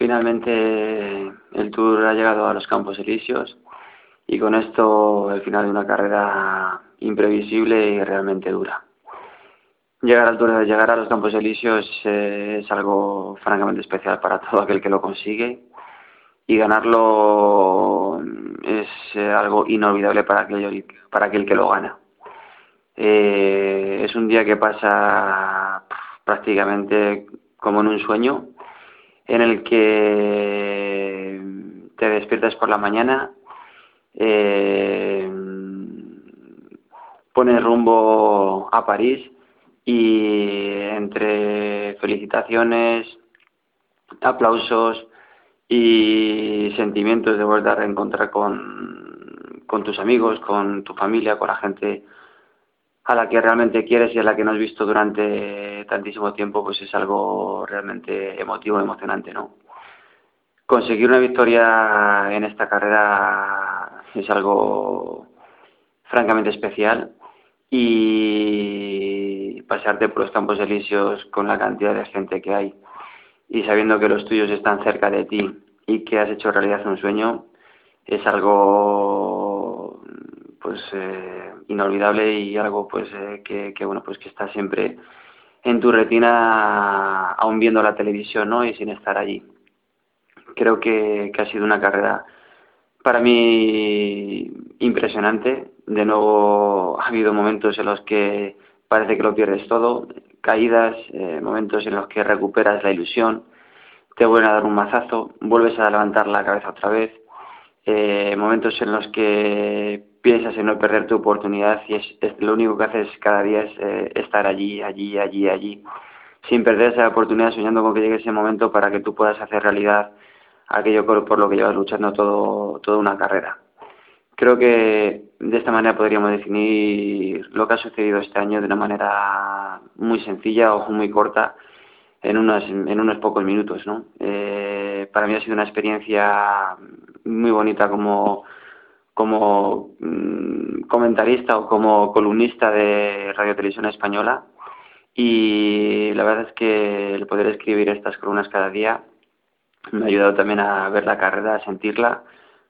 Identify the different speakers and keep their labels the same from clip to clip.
Speaker 1: finalmente el Tour ha llegado a los Campos Elíseos y con esto el final de una carrera imprevisible y realmente dura. Llegar al Tour, llegar a los Campos Elíseos eh, es algo francamente especial para todo aquel que lo consigue y ganarlo es eh, algo inolvidable para aquel, para aquel que lo gana. Eh, es un día que pasa prácticamente como en un sueño, en el que te despiertas por la mañana, eh, pones rumbo a París y entre felicitaciones, aplausos y sentimientos de volver a reencontrar con, con tus amigos, con tu familia, con la gente a la que realmente quieres y a la que no has visto durante tantísimo tiempo, pues es algo realmente emotivo, emocionante, ¿no? Conseguir una victoria en esta carrera es algo francamente especial y pasarte por los campos elíseos con la cantidad de gente que hay y sabiendo que los tuyos están cerca de ti y que has hecho realidad un sueño es algo pues eh, inolvidable y algo pues eh, que, bueno pues que está siempre en tu retina aún viendo la televisión no y sin estar allí. Creo que, que ha sido una carrera para mí impresionante. De nuevo ha habido momentos en los que parece que lo pierdes todo caídas eh, momentos en los que recuperas la ilusión te vuelven a dar un mazazo vuelves a levantar la cabeza otra vez momentos en los que piensas en no perder tu oportunidad y es, lo único que haces cada día es eh, estar allí, allí, allí, allí, sin perder esa oportunidad, soñando con que llegue ese momento para que tú puedas hacer realidad aquello por lo que llevas luchando todo, toda una carrera. Creo que de esta manera podríamos definir lo que ha sucedido este año de una manera muy sencilla o muy corta en unos, en unos pocos minutos. ¿no? Eh, para mí ha sido una experiencia muy bonita como, como mm, comentarista o como columnista de Radio Televisión Española. Y la verdad es que el poder escribir estas columnas cada día me ha ayudado también a ver la carrera, a sentirla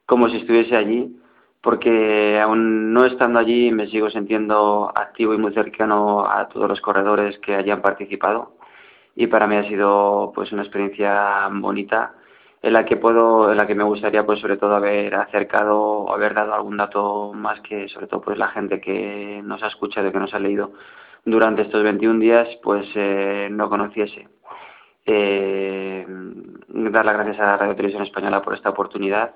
Speaker 1: como si estuviese allí porque aún no estando allí me sigo sintiendo activo y muy cercano a todos los corredores que hayan participado. Y para mí ha sido pues una experiencia bonita en la que puedo, en la que me gustaría pues sobre todo haber acercado haber dado algún dato más que sobre todo pues la gente que nos ha escuchado que nos ha leído durante estos 21 días pues eh, no conociese. Eh, dar las gracias a Radio Televisión Española por esta oportunidad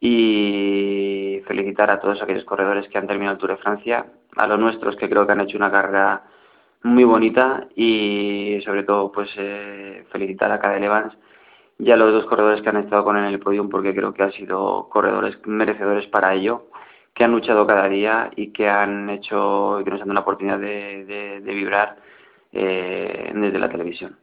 Speaker 1: y felicitar a todos aquellos corredores que han terminado el Tour de Francia, a los nuestros que creo que han hecho una carrera muy bonita y sobre todo pues eh, felicitar a Cadel Evans y a los dos corredores que han estado con él en el podium porque creo que han sido corredores merecedores para ello, que han luchado cada día y que han hecho que nos han dado la oportunidad de, de, vibrar eh, desde la televisión.